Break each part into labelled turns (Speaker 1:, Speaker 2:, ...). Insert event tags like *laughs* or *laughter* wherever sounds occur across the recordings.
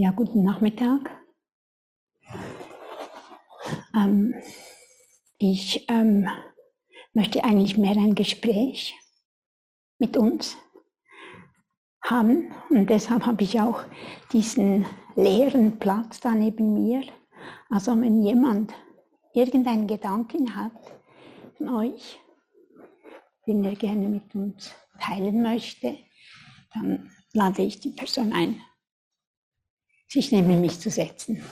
Speaker 1: Ja, guten Nachmittag. Ähm, ich ähm, möchte eigentlich mehr ein Gespräch mit uns haben und deshalb habe ich auch diesen leeren Platz da neben mir. Also wenn jemand irgendeinen Gedanken hat von euch, den er gerne mit uns teilen möchte, dann lade ich die Person ein, sich neben mich zu setzen.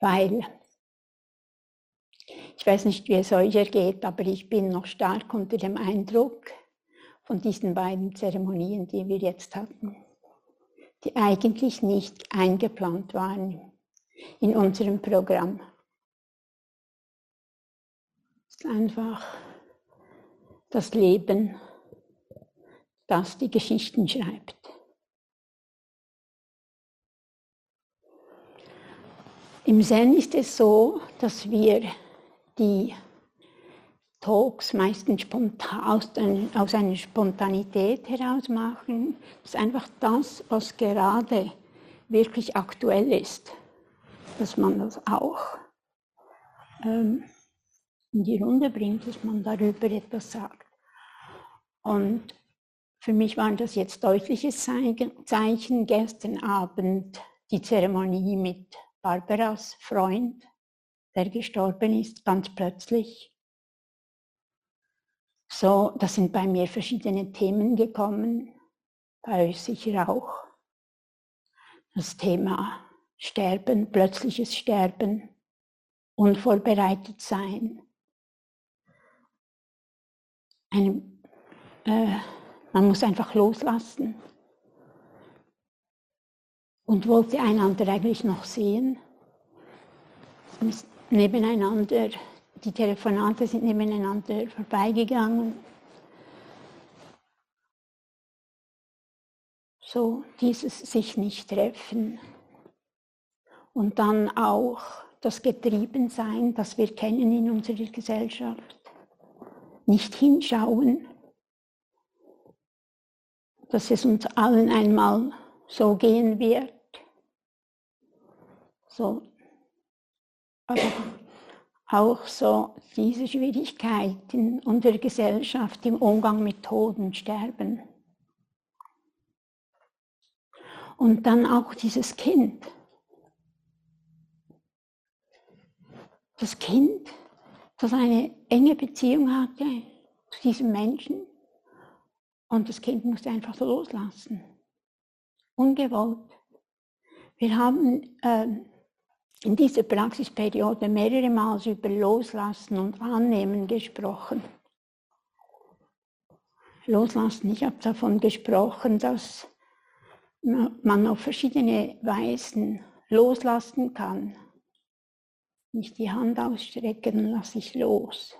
Speaker 1: Weil ich weiß nicht, wie es euch ergeht, aber ich bin noch stark unter dem Eindruck von diesen beiden Zeremonien, die wir jetzt hatten, die eigentlich nicht eingeplant waren in unserem Programm. Es ist einfach das Leben, das die Geschichten schreibt. Im Zen ist es so, dass wir die Talks meistens aus, aus einer Spontanität heraus machen. Das ist einfach das, was gerade wirklich aktuell ist, dass man das auch ähm, in die Runde bringt, dass man darüber etwas sagt. Und für mich waren das jetzt deutliches Zeichen. Gestern Abend die Zeremonie mit Barbaras Freund, der gestorben ist, ganz plötzlich. So, da sind bei mir verschiedene Themen gekommen, bei euch sicher auch. Das Thema Sterben, plötzliches Sterben, unvorbereitet sein. Eine, äh, man muss einfach loslassen. Und wollte einander eigentlich noch sehen. Nebeneinander, die Telefonate sind nebeneinander vorbeigegangen. So dieses sich nicht treffen. Und dann auch das Getriebensein, das wir kennen in unserer Gesellschaft. Nicht hinschauen, dass es uns allen einmal so gehen wird. So. Aber auch so diese Schwierigkeiten unserer Gesellschaft im Umgang mit Tod und Sterben. Und dann auch dieses Kind. Das Kind, das eine enge Beziehung hatte zu diesem Menschen und das Kind musste einfach so loslassen. Ungewollt. Wir haben äh, in dieser Praxisperiode mehrere Mal über Loslassen und Annehmen gesprochen. Loslassen, ich habe davon gesprochen, dass man auf verschiedene Weisen loslassen kann. Nicht die Hand ausstrecken, lasse ich los.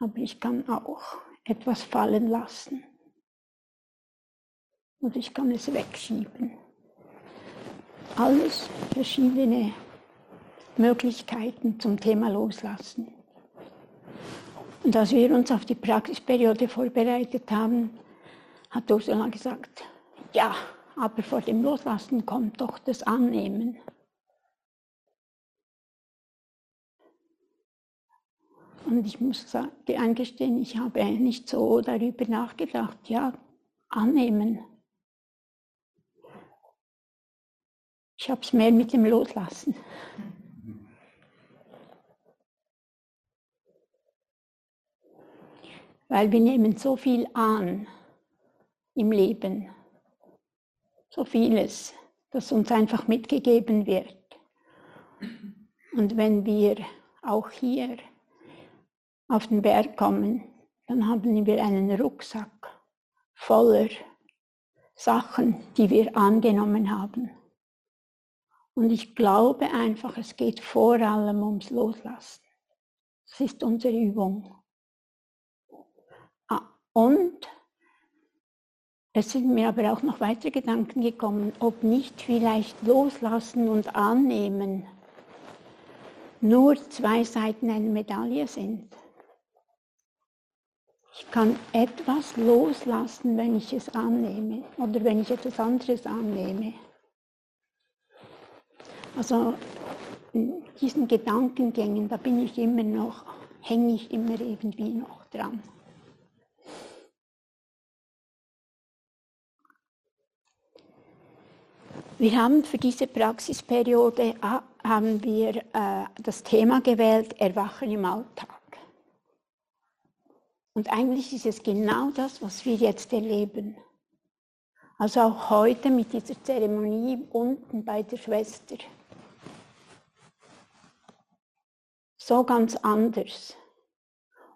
Speaker 1: Aber ich kann auch etwas fallen lassen. Und ich kann es wegschieben. Alles verschiedene Möglichkeiten zum Thema Loslassen. Und als wir uns auf die Praxisperiode vorbereitet haben, hat Ursula gesagt, ja, aber vor dem Loslassen kommt doch das Annehmen. Und ich muss eingestehen, ich habe nicht so darüber nachgedacht, ja, annehmen. Ich habe es mehr mit dem Loslassen. Weil wir nehmen so viel an im Leben, so vieles, das uns einfach mitgegeben wird. Und wenn wir auch hier auf den Berg kommen, dann haben wir einen Rucksack voller Sachen, die wir angenommen haben. Und ich glaube einfach, es geht vor allem ums Loslassen. Das ist unsere Übung. Ah, und es sind mir aber auch noch weitere Gedanken gekommen, ob nicht vielleicht Loslassen und Annehmen nur zwei Seiten einer Medaille sind. Ich kann etwas loslassen, wenn ich es annehme oder wenn ich etwas anderes annehme. Also in diesen Gedankengängen, da bin ich immer noch, hänge ich immer irgendwie noch dran. Wir haben für diese Praxisperiode haben wir äh, das Thema gewählt, Erwachen im Alltag. Und eigentlich ist es genau das, was wir jetzt erleben. Also auch heute mit dieser Zeremonie unten bei der Schwester. So ganz anders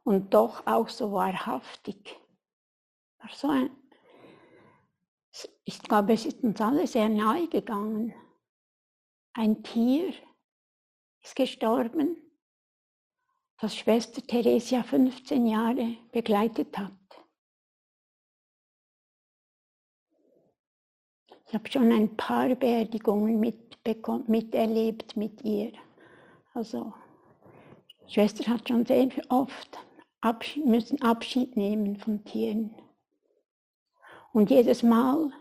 Speaker 1: und doch auch so wahrhaftig. So ein, ich glaube, es ist uns alle sehr nahe gegangen. Ein Tier ist gestorben, das Schwester Theresia 15 Jahre begleitet hat. Ich habe schon ein paar Beerdigungen miterlebt mit ihr. Also, Schwester hat schon sehr oft Abschied, müssen Abschied nehmen von Tieren. Und jedes Mal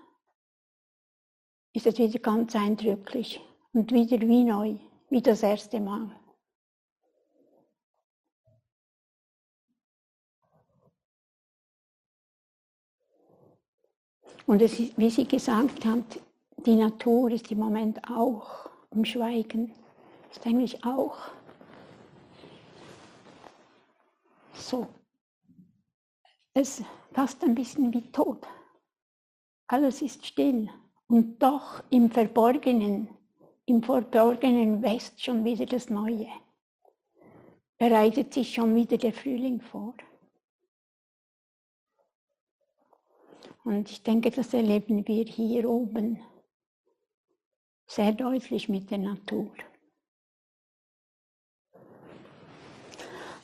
Speaker 1: ist es wieder ganz eindrücklich und wieder wie neu, wie das erste Mal. Und es, wie sie gesagt hat, die Natur ist im Moment auch im Schweigen, ist eigentlich auch so. Es passt ein bisschen wie tot. Alles ist still und doch im Verborgenen, im Verborgenen wächst schon wieder das Neue. Bereitet sich schon wieder der Frühling vor. Und ich denke, das erleben wir hier oben sehr deutlich mit der Natur.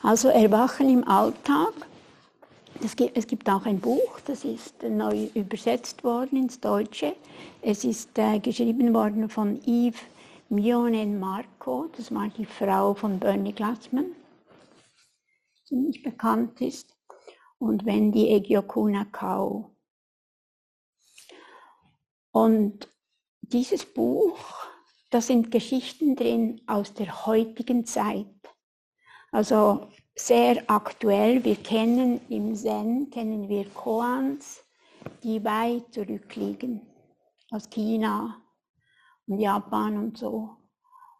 Speaker 1: Also Erwachen im Alltag es gibt auch ein Buch, das ist neu übersetzt worden ins Deutsche. Es ist äh, geschrieben worden von Yves Mionen Marco, das war die Frau von Bernie Glassman, die nicht bekannt ist, und Wendy Egiokuna Kau. Und dieses Buch, da sind Geschichten drin aus der heutigen Zeit. Also sehr aktuell. Wir kennen im Zen, kennen wir Koans, die weit zurückliegen, aus China und Japan und so.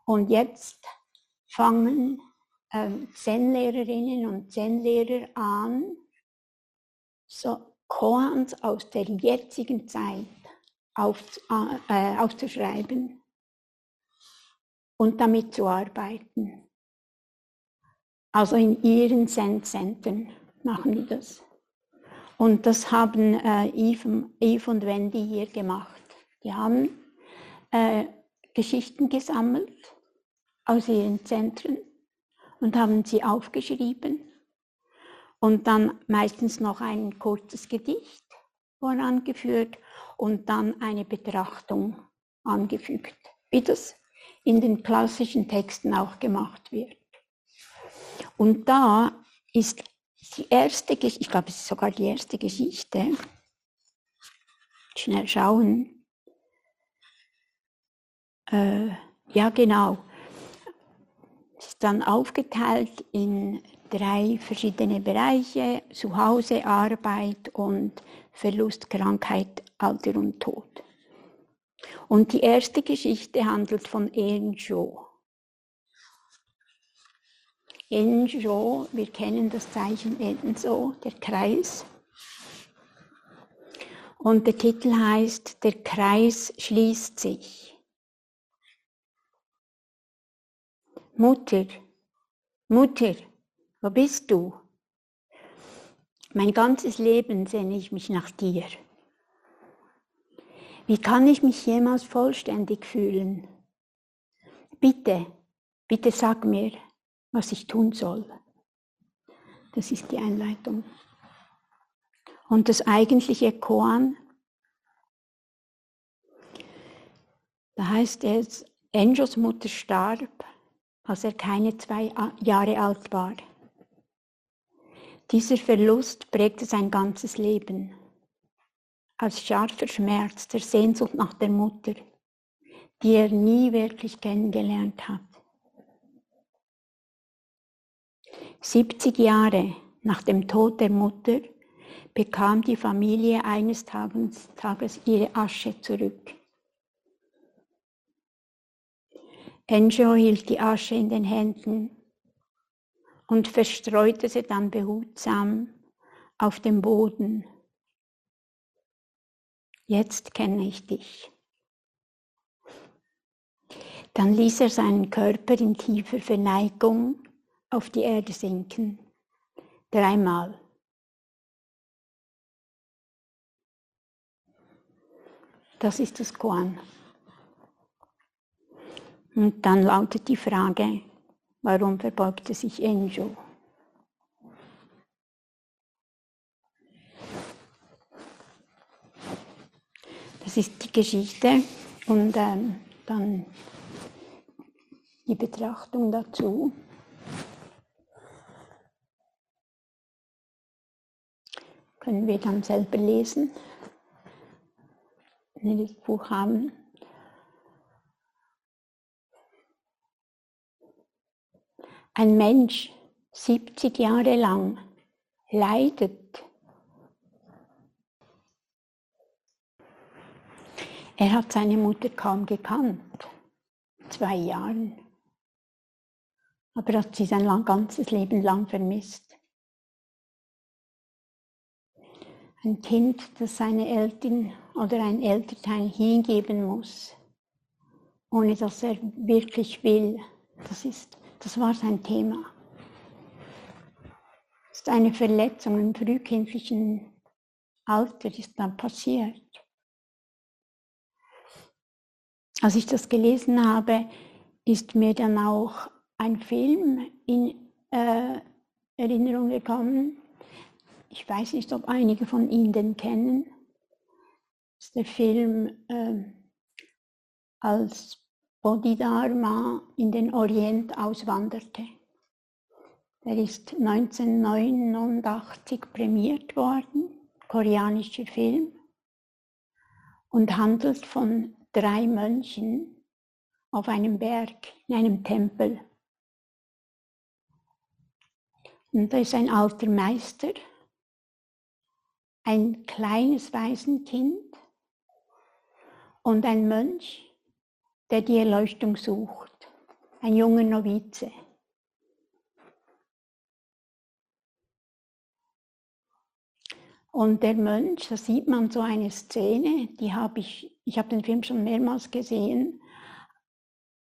Speaker 1: Und jetzt fangen ähm, Zen-Lehrerinnen und Zen-Lehrer an, so Koans aus der jetzigen Zeit auf, äh, aufzuschreiben und damit zu arbeiten. Also in ihren Zen-Zentren machen die das. Und das haben äh, Eve, Eve, und Wendy hier gemacht. Die haben äh, Geschichten gesammelt aus ihren Zentren und haben sie aufgeschrieben und dann meistens noch ein kurzes Gedicht vorangeführt und dann eine Betrachtung angefügt, wie das in den klassischen Texten auch gemacht wird. Und da ist die erste Geschichte, ich glaube, es ist sogar die erste Geschichte. Schnell schauen. Äh, ja, genau. Es ist dann aufgeteilt in drei verschiedene Bereiche, Zuhause, Arbeit und Verlust, Krankheit, Alter und Tod. Und die erste Geschichte handelt von Enjo. Enjo, wir kennen das Zeichen Enso, der Kreis. Und der Titel heißt, der Kreis schließt sich. Mutter, Mutter, wo bist du? Mein ganzes Leben sehne ich mich nach dir. Wie kann ich mich jemals vollständig fühlen? Bitte, bitte sag mir, was ich tun soll. Das ist die Einleitung. Und das eigentliche Koan, da heißt es, Enjos Mutter starb, als er keine zwei Jahre alt war. Dieser Verlust prägte sein ganzes Leben. Als scharfer Schmerz der Sehnsucht nach der Mutter, die er nie wirklich kennengelernt hat. 70 Jahre nach dem Tod der Mutter bekam die Familie eines Tages, Tages ihre Asche zurück. Enjo hielt die Asche in den Händen und verstreute sie dann behutsam auf dem Boden. Jetzt kenne ich dich. Dann ließ er seinen Körper in tiefer Verneigung auf die Erde sinken. Dreimal. Das ist das Koan. Und dann lautet die Frage, warum verbeugte sich Enjo? Das ist die Geschichte und ähm, dann die Betrachtung dazu. Können wir dann selber lesen, wenn wir das Buch haben. ein Mensch 70 Jahre lang leidet, er hat seine Mutter kaum gekannt, zwei Jahren, aber er hat sie sein ganzes Leben lang vermisst. Ein Kind, das seine Eltern oder ein Elternteil hingeben muss, ohne dass er wirklich will, das ist das war sein Thema. Das ist eine Verletzung im frühkindlichen Alter, ist dann passiert. Als ich das gelesen habe, ist mir dann auch ein Film in äh, Erinnerung gekommen. Ich weiß nicht, ob einige von Ihnen den kennen. Das ist der Film äh, als Bodhidharma in den Orient auswanderte. Er ist 1989 prämiert worden, koreanischer Film, und handelt von drei Mönchen auf einem Berg, in einem Tempel. Und da ist ein alter Meister, ein kleines Waisenkind und ein Mönch, der die Erleuchtung sucht, ein junger Novize. Und der Mönch, da sieht man so eine Szene, die habe ich, ich habe den Film schon mehrmals gesehen,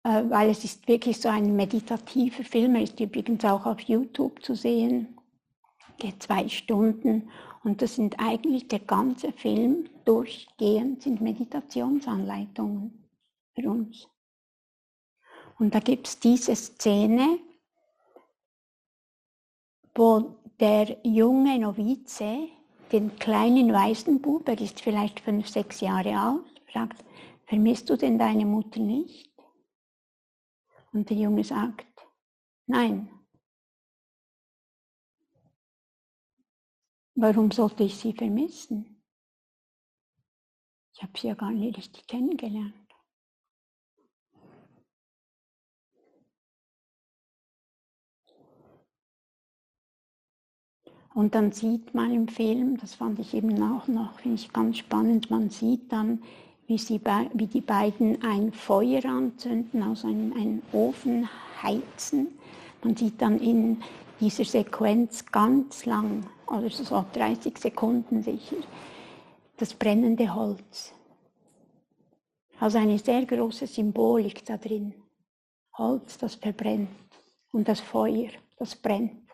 Speaker 1: äh, weil es ist wirklich so ein meditativer Film, er ist übrigens auch auf YouTube zu sehen, geht zwei Stunden und das sind eigentlich der ganze Film durchgehend sind Meditationsanleitungen für uns. Und da gibt es diese Szene, wo der junge Novize den kleinen Waisenbub, er ist vielleicht fünf, sechs Jahre alt, fragt, vermisst du denn deine Mutter nicht? Und der Junge sagt, nein. Warum sollte ich sie vermissen? Ich habe sie ja gar nicht richtig kennengelernt. Und dann sieht man im Film, das fand ich eben auch noch, finde ich ganz spannend, man sieht dann, wie, sie, wie die beiden ein Feuer anzünden, aus einem, einem Ofen heizen. Man sieht dann in dieser Sequenz ganz lang, oder so 30 Sekunden sicher, das brennende Holz. Also eine sehr große Symbolik da drin. Holz, das verbrennt und das Feuer, das brennt.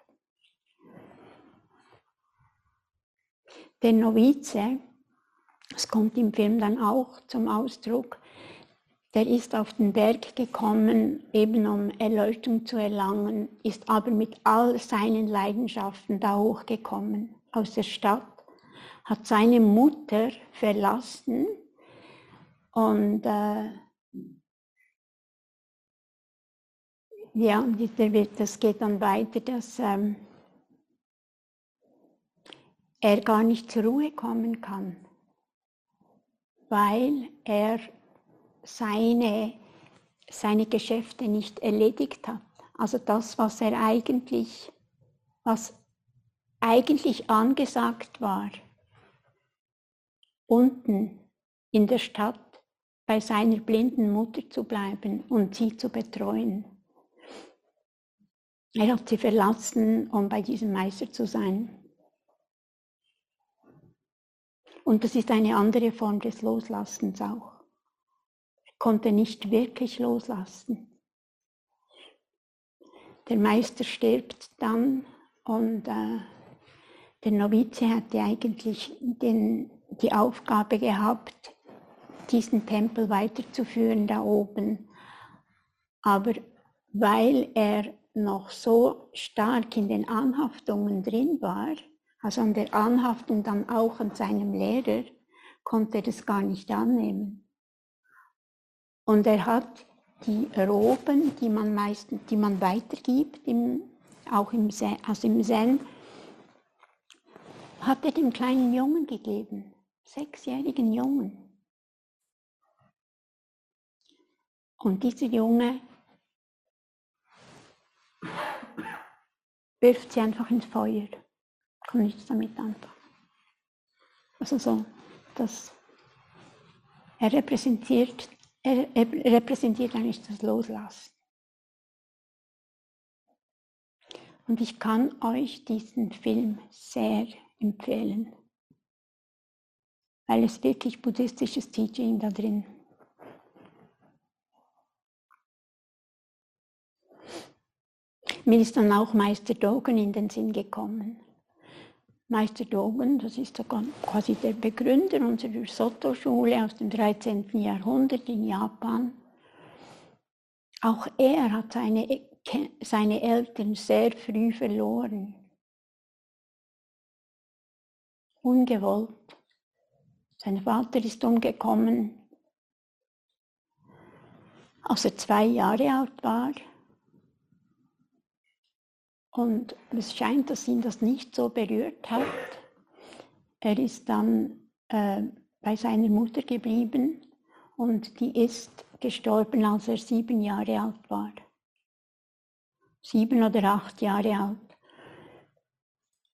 Speaker 1: Der Novize, das kommt im Film dann auch zum Ausdruck, der ist auf den Berg gekommen, eben um Erleuchtung zu erlangen, ist aber mit all seinen Leidenschaften da hochgekommen aus der Stadt, hat seine Mutter verlassen und äh, ja, das geht dann weiter, dass ähm, er gar nicht zur Ruhe kommen kann, weil er seine, seine Geschäfte nicht erledigt hat. Also das, was er eigentlich, was eigentlich angesagt war, unten in der Stadt bei seiner blinden Mutter zu bleiben und sie zu betreuen. Er hat sie verlassen, um bei diesem Meister zu sein. Und das ist eine andere Form des Loslassens auch. Konnte nicht wirklich loslassen. Der Meister stirbt dann und äh, der Novize hatte eigentlich den, die Aufgabe gehabt, diesen Tempel weiterzuführen da oben. Aber weil er noch so stark in den Anhaftungen drin war, also an der Anhaftung dann auch an seinem Lehrer, konnte er das gar nicht annehmen. Und er hat die Roben, die man meistens, die man weitergibt, im, auch im also im Zen, hat er dem kleinen Jungen gegeben, sechsjährigen Jungen. Und dieser Junge wirft sie einfach ins Feuer, kann nichts damit anfangen. Also so, dass er repräsentiert, er, er repräsentiert eigentlich das Loslassen. Und ich kann euch diesen Film sehr empfehlen, weil es wirklich buddhistisches Teaching da drin Mir ist dann auch Meister Dogen in den Sinn gekommen. Meister Dogen, das ist quasi der Begründer unserer Soto-Schule aus dem 13. Jahrhundert in Japan. Auch er hat seine, seine Eltern sehr früh verloren. Ungewollt. Sein Vater ist umgekommen, als er zwei Jahre alt war. Und es scheint, dass ihn das nicht so berührt hat. Er ist dann äh, bei seiner Mutter geblieben und die ist gestorben, als er sieben Jahre alt war. Sieben oder acht Jahre alt.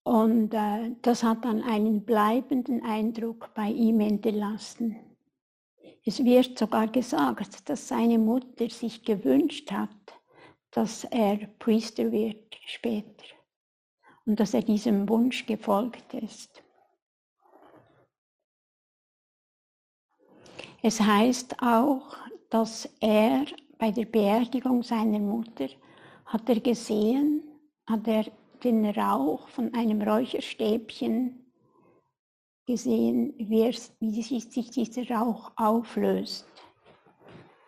Speaker 1: Und äh, das hat dann einen bleibenden Eindruck bei ihm hinterlassen. Es wird sogar gesagt, dass seine Mutter sich gewünscht hat, dass er Priester wird später und dass er diesem Wunsch gefolgt ist. Es heißt auch, dass er bei der Beerdigung seiner Mutter hat er gesehen, hat er den Rauch von einem Räucherstäbchen gesehen, wie, er, wie sich dieser Rauch auflöst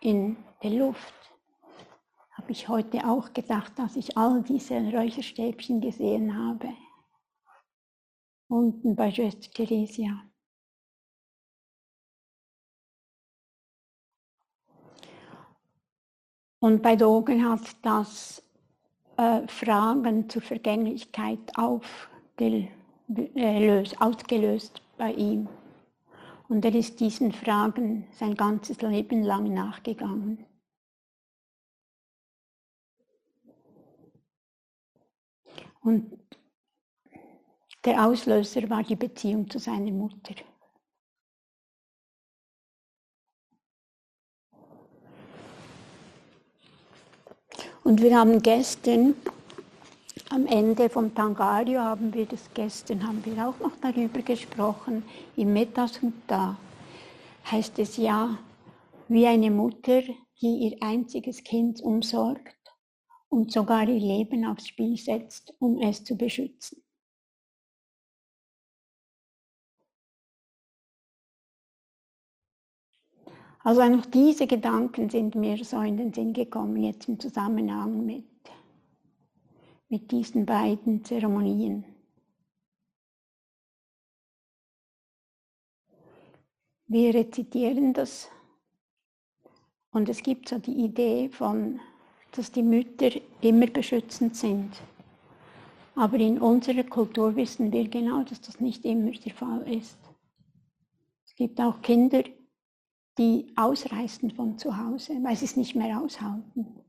Speaker 1: in der Luft habe ich heute auch gedacht, dass ich all diese Räucherstäbchen gesehen habe. Unten bei Schwester Theresia. Und bei Dogen hat das äh, Fragen zur Vergänglichkeit aufgelöst, ausgelöst bei ihm. Und er ist diesen Fragen sein ganzes Leben lang nachgegangen. Und der Auslöser war die Beziehung zu seiner Mutter. Und wir haben gestern, am Ende vom Tangario haben wir das gestern, haben wir auch noch darüber gesprochen, im Metasutta heißt es ja, wie eine Mutter, die ihr einziges Kind umsorgt und sogar ihr Leben aufs Spiel setzt, um es zu beschützen. Also auch diese Gedanken sind mir so in den Sinn gekommen, jetzt im Zusammenhang mit, mit diesen beiden Zeremonien. Wir rezitieren das und es gibt so die Idee von dass die Mütter immer beschützend sind Aber in unserer Kultur wissen wir genau, dass das nicht immer der Fall ist. Es gibt auch Kinder, die ausreißen von zu Hause, weil sie es nicht mehr aushalten.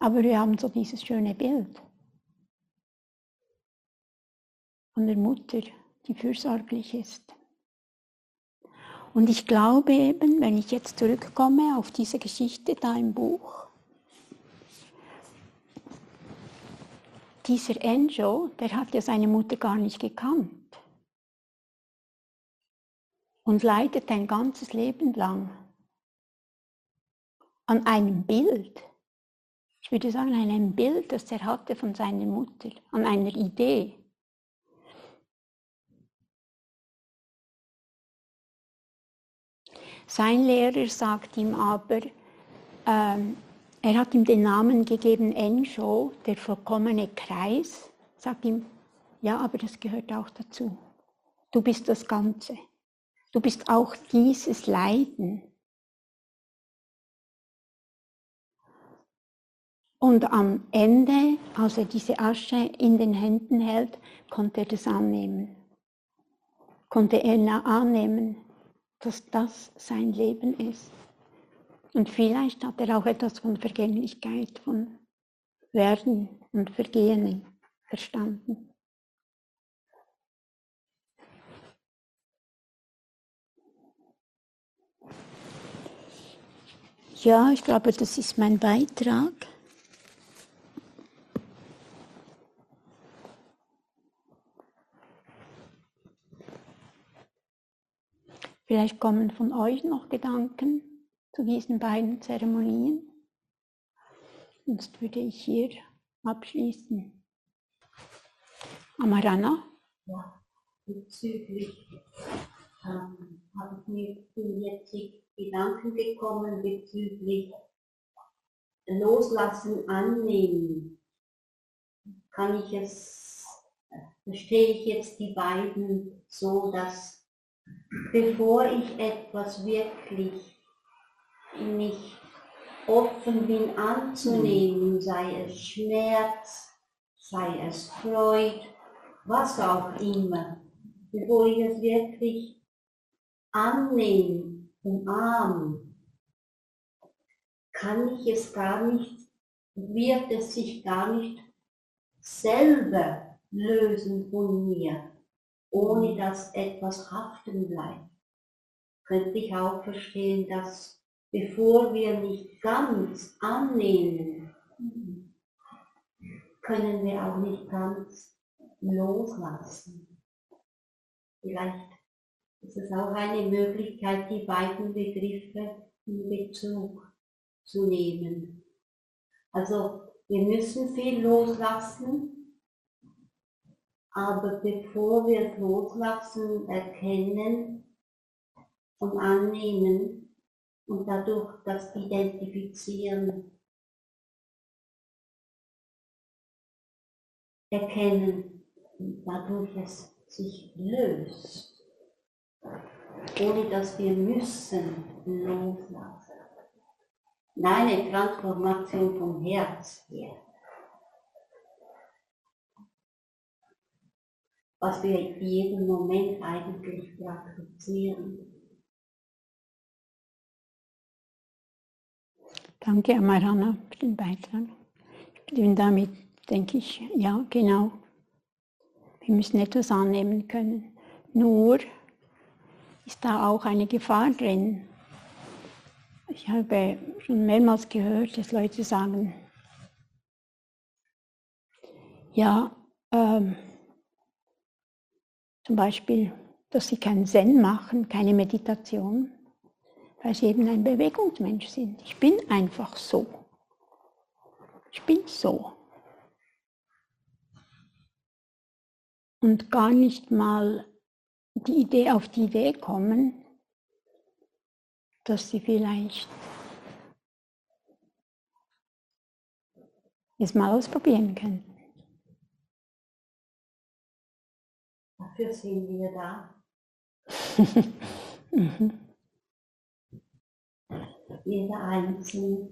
Speaker 1: Aber wir haben so dieses schöne Bild von der Mutter, die fürsorglich ist. Und ich glaube eben, wenn ich jetzt zurückkomme auf diese Geschichte da im Buch, dieser Enjo, der hat ja seine Mutter gar nicht gekannt und leidet ein ganzes Leben lang an einem Bild. Ich würde sagen, an einem Bild, das er hatte von seiner Mutter, an einer Idee. Sein Lehrer sagt ihm aber, ähm, er hat ihm den Namen gegeben, Ensho, der vollkommene Kreis, sagt ihm, ja, aber das gehört auch dazu. Du bist das Ganze. Du bist auch dieses Leiden. Und am Ende, als er diese Asche in den Händen hält, konnte er das annehmen. Konnte er annehmen, dass das sein Leben ist. Und vielleicht hat er auch etwas von Vergänglichkeit, von Werden und Vergehen verstanden. Ja, ich glaube, das ist mein Beitrag. Vielleicht kommen von euch noch Gedanken zu diesen beiden Zeremonien. Sonst würde ich hier abschließen. Amarana?
Speaker 2: Ja, bezüglich ähm, habe ich mir jetzt Gedanken gekommen bezüglich Loslassen, Annehmen. Kann ich es, verstehe ich jetzt die beiden so, dass bevor ich etwas wirklich mich offen bin anzunehmen, sei es Schmerz, sei es Freude, was auch immer, bevor ich es wirklich annehme, umarmen, kann ich es gar nicht, wird es sich gar nicht selber lösen von mir, ohne dass etwas haften bleibt. Könnte ich auch verstehen, dass bevor wir nicht ganz annehmen, können wir auch nicht ganz loslassen. Vielleicht ist es auch eine Möglichkeit, die beiden Begriffe in Bezug zu nehmen. Also wir müssen viel loslassen, aber bevor wir loslassen, erkennen und annehmen und dadurch das Identifizieren, erkennen dadurch es sich löst ohne dass wir müssen loslassen. Eine Transformation vom Herz her. Was wir in jedem Moment eigentlich praktizieren.
Speaker 1: Danke, Amarana, für den Beitrag. Und damit denke ich, ja, genau. Wir müssen etwas annehmen können. Nur ist da auch eine Gefahr drin. Ich habe schon mehrmals gehört, dass Leute sagen, ja, ähm, zum Beispiel, dass sie keinen Zen machen, keine Meditation, weil sie eben ein Bewegungsmensch sind. Ich bin einfach so. Ich bin so. Und gar nicht mal die Idee auf die Idee kommen, dass sie vielleicht es mal ausprobieren könnten.
Speaker 2: Dafür sind wir da. *laughs*
Speaker 1: mhm.
Speaker 2: Jeder Einzelne,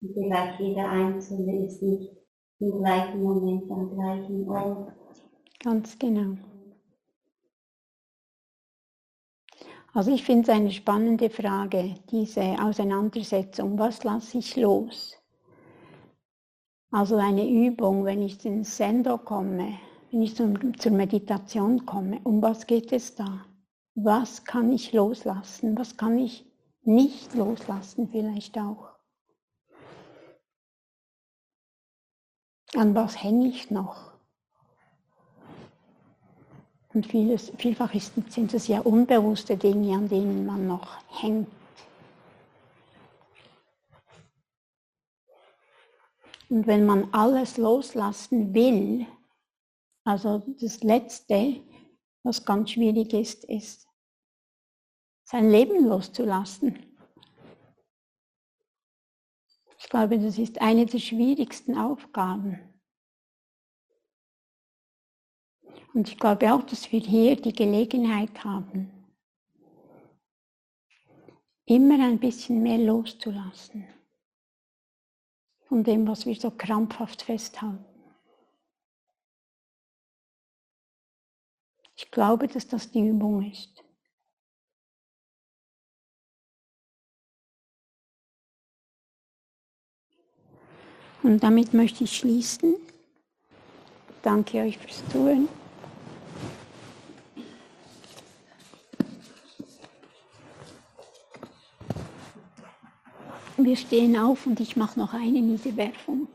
Speaker 2: vielleicht jeder Einzelne ist nicht im gleichen Moment am gleichen Ort.
Speaker 1: Ganz genau. Also ich finde es eine spannende Frage, diese Auseinandersetzung. Was lasse ich los? Also eine Übung, wenn ich ins Sendo komme, wenn ich zum, zur Meditation komme, um was geht es da? Was kann ich loslassen? Was kann ich nicht loslassen vielleicht auch? An was hänge ich noch? Und vieles, vielfach ist, sind es ja unbewusste Dinge, an denen man noch hängt. Und wenn man alles loslassen will, also das Letzte, was ganz schwierig ist, ist, sein Leben loszulassen. Ich glaube, das ist eine der schwierigsten Aufgaben. Und ich glaube auch, dass wir hier die Gelegenheit haben, immer ein bisschen mehr loszulassen von dem, was wir so krampfhaft festhalten. Ich glaube, dass das die Übung ist. Und damit möchte ich schließen. Danke euch fürs Zuhören. Wir stehen auf und ich mache noch eine Niederwerfung.